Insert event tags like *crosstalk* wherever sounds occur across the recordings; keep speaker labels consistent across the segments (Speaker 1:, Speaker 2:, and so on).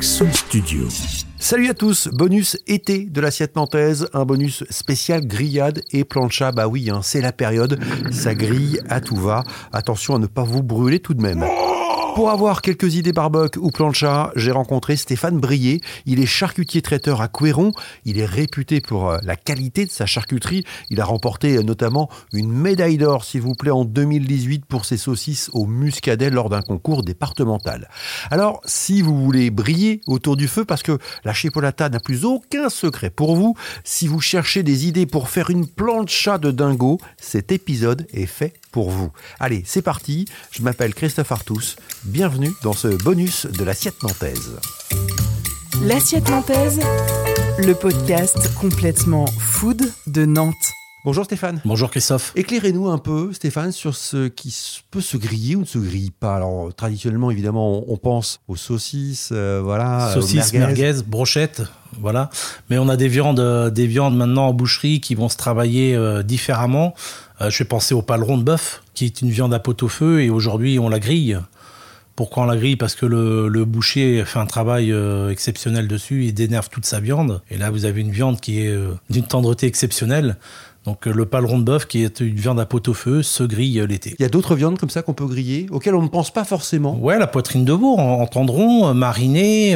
Speaker 1: Studio.
Speaker 2: Salut à tous, bonus été de l'assiette nantaise, un bonus spécial grillade et plancha. Bah oui, hein, c'est la période, ça grille à tout va. Attention à ne pas vous brûler tout de même. Pour avoir quelques idées barbecue ou plancha, j'ai rencontré Stéphane Brier. Il est charcutier traiteur à Couéron. Il est réputé pour euh, la qualité de sa charcuterie. Il a remporté euh, notamment une médaille d'or, s'il vous plaît, en 2018 pour ses saucisses au muscadet lors d'un concours départemental. Alors, si vous voulez briller autour du feu, parce que la chipolata n'a plus aucun secret pour vous, si vous cherchez des idées pour faire une plancha de dingo, cet épisode est fait pour vous. Allez, c'est parti. Je m'appelle Christophe Artus. Bienvenue dans ce bonus de l'assiette nantaise.
Speaker 3: L'assiette nantaise, le podcast complètement food de Nantes.
Speaker 2: Bonjour Stéphane.
Speaker 4: Bonjour Christophe.
Speaker 2: Éclairez-nous un peu, Stéphane, sur ce qui peut se griller ou ne se grille pas. Alors, traditionnellement, évidemment, on, pense aux saucisses, euh, voilà.
Speaker 4: Saucisses, merguez. brochettes, voilà. Mais on a des viandes, euh, des viandes maintenant en boucherie qui vont se travailler euh, différemment. je vais penser au paleron de bœuf, qui est une viande à pot au feu, et aujourd'hui, on la grille. Pourquoi on la grille? Parce que le, boucher fait un travail exceptionnel dessus, il dénerve toute sa viande. Et là, vous avez une viande qui est d'une tendreté exceptionnelle. Donc euh, le paleron de bœuf, qui est une viande à pot au feu, se grille euh, l'été.
Speaker 2: Il y a d'autres viandes comme ça qu'on peut griller, auxquelles on ne pense pas forcément.
Speaker 4: Ouais, la poitrine de veau en, tendron, euh, marinée,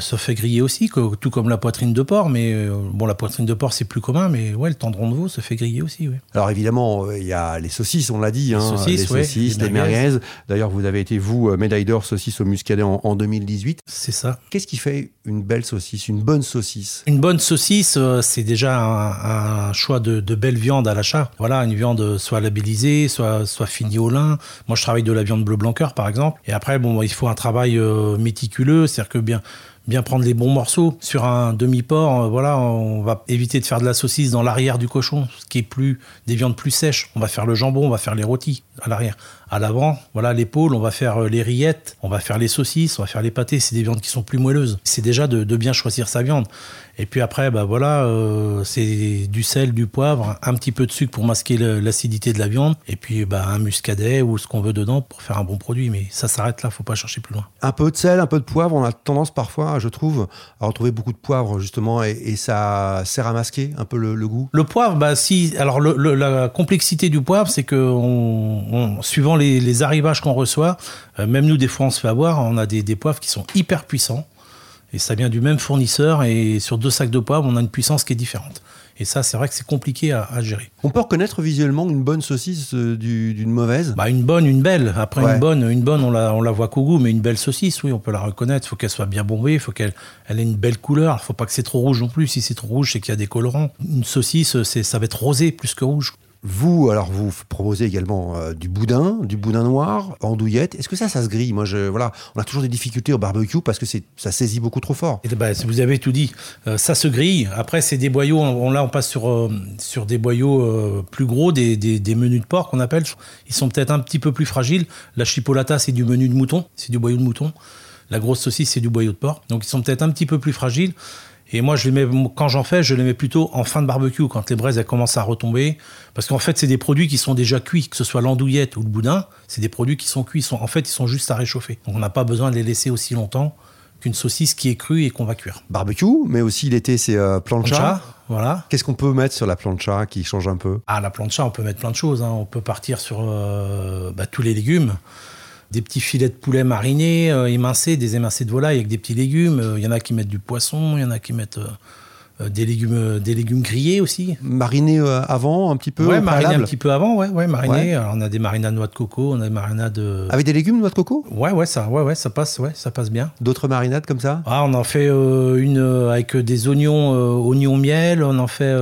Speaker 4: se fait griller aussi, tout comme la poitrine de porc. Mais bon, la poitrine de porc c'est plus commun, mais ouais, le tendron de veau se fait griller aussi.
Speaker 2: Alors évidemment, il y a les saucisses, on l'a dit, hein, les saucisses, les, merguez. D'ailleurs, vous avez été vous médaille d'or saucisse au muscadet en, 2018.
Speaker 4: C'est ça.
Speaker 2: Qu'est-ce qui fait une belle saucisse, une bonne saucisse
Speaker 4: Une bonne saucisse, c'est déjà un choix de de, belles viandes à l'achat. Voilà, une viande soit labellisée, soit, soit finie au lin. Moi, je travaille de la viande bleu blanc par exemple. Et après, bon, il faut un travail euh, méticuleux, c'est-à-dire que bien, bien prendre les bons morceaux. Sur un demi-porc, euh, voilà, on va éviter de faire de la saucisse dans l'arrière du cochon, ce qui est plus des viandes plus sèches. On va faire le jambon, on va faire les rôtis à l'arrière. À l'avant, voilà l'épaule, on va faire euh, les rillettes, on va faire les saucisses, on va faire les pâtés. C'est des viandes qui sont plus moelleuses. C'est déjà de, bien choisir sa viande. Et puis après, bah voilà, euh, c'est du sel, du poivre, un petit peu de sucre pour masquer l'acidité de la viande, et puis bah, un muscadet ou ce qu'on veut dedans pour faire un bon produit. Mais ça s'arrête là, faut pas chercher plus loin.
Speaker 2: Un peu de sel, un peu de poivre, on a tendance parfois, je trouve, à retrouver beaucoup de poivre justement, et, ça sert à masquer un peu le, goût.
Speaker 4: Le poivre, bah si. Alors la complexité du poivre, c'est que on, suivant les, arrivages qu'on reçoit, euh, même nous des fois on se fait avoir, on a des, des poivres qui sont hyper puissants. Et ça vient du même fournisseur et sur deux sacs de poivre, on a une puissance qui est différente. Et ça, c'est vrai que c'est compliqué à, gérer.
Speaker 2: On peut reconnaître visuellement une bonne saucisse euh, d'une mauvaise?
Speaker 4: Bah, Une bonne, une belle. Après, une bonne, une bonne on, la, on la voit qu'au goût, mais une belle saucisse, oui, on peut la reconnaître. Il faut qu'elle soit bien bombée, il faut qu'elle elle ait une belle couleur. Il ne faut pas que c'est trop rouge non plus. Si c'est trop rouge, c'est qu'il y a des colorants. Une saucisse, ça va être rosé plus que rouge.
Speaker 2: Vous, alors vous proposez également euh, du boudin, du boudin noir, andouillette. Est-ce que ça, ça se grille? Moi, je, voilà, on a toujours des difficultés au barbecue parce que ça saisit beaucoup trop fort.
Speaker 4: Et ben, vous avez tout dit. Euh, ça se grille. Après, c'est des boyaux. On, là, on passe sur, euh, des boyaux plus gros, des, des, menus de porc qu'on appelle. Ils sont peut-être un petit peu plus fragiles. La chipolata, c'est du menu de mouton, c'est du boyau de mouton. La grosse saucisse, c'est du boyau de porc. Donc, ils sont peut-être un petit peu plus fragiles. Et moi, je les mets, quand j'en fais, je les mets plutôt en fin de barbecue, quand les braises elles commencent à retomber. Parce qu'en fait, c'est des produits qui sont déjà cuits, que ce soit l'andouillette ou le boudin. C'est des produits qui sont cuits. Sont, en fait, ils sont juste à réchauffer. Donc, on n'a pas besoin de les laisser aussi longtemps qu'une saucisse qui est crue et qu'on va cuire.
Speaker 2: Barbecue, mais aussi l'été, c'est euh, plancha. plancha.
Speaker 4: Voilà.
Speaker 2: Qu'est-ce qu'on peut mettre sur la plancha qui change un peu?
Speaker 4: Ah, la plancha, on peut mettre plein de choses. Hein. On peut partir sur euh, bah, tous les légumes des petits filets de poulet marinés, euh, émincés, des émincés de volaille avec des petits légumes. Il euh, y en a qui mettent du poisson, il y en a qui mettent euh, des légumes, euh, des légumes grillés aussi.
Speaker 2: Marinés euh, avant, un petit peu
Speaker 4: Ouais, marinés un petit peu avant, ouais, ouais, marinés. on a des marinades noix de coco, on a des marinades.
Speaker 2: Avec des légumes noix de coco
Speaker 4: Ouais, ouais, ça, ouais, ouais, ça passe, ouais, ça passe bien.
Speaker 2: D'autres marinades comme ça
Speaker 4: Ah, on en fait une avec des oignons, oignons miel, on en fait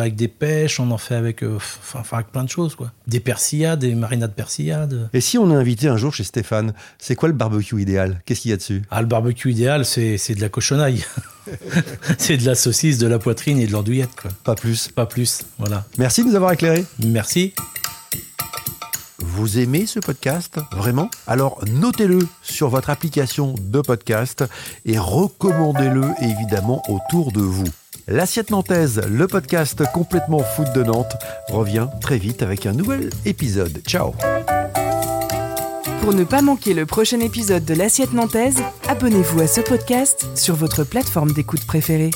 Speaker 4: avec des pêches, on en fait avec, enfin, avec plein de choses, quoi. Des persillades, des marinades persillades.
Speaker 2: Et si on est invité un jour chez Stéphane, c'est quoi le barbecue idéal? Qu'est-ce qu'il y a dessus?
Speaker 4: Ah, le barbecue idéal, c'est de la cochonaille. *laughs* *laughs* c'est de la saucisse, de la poitrine et de l'andouillette. Quoi.
Speaker 2: Pas plus.
Speaker 4: Pas plus, voilà.
Speaker 2: Merci de nous avoir éclairés.
Speaker 4: Merci.
Speaker 2: Vous aimez ce podcast Vraiment? Alors notez-le sur votre application de podcast et recommandez-le évidemment autour de vous. L'assiette nantaise, le podcast complètement foot de Nantes, revient très vite avec un nouvel épisode. Ciao
Speaker 3: Pour ne pas manquer le prochain épisode de l'Assiette Nantaise, abonnez-vous à ce podcast sur votre plateforme d'écoute préférée.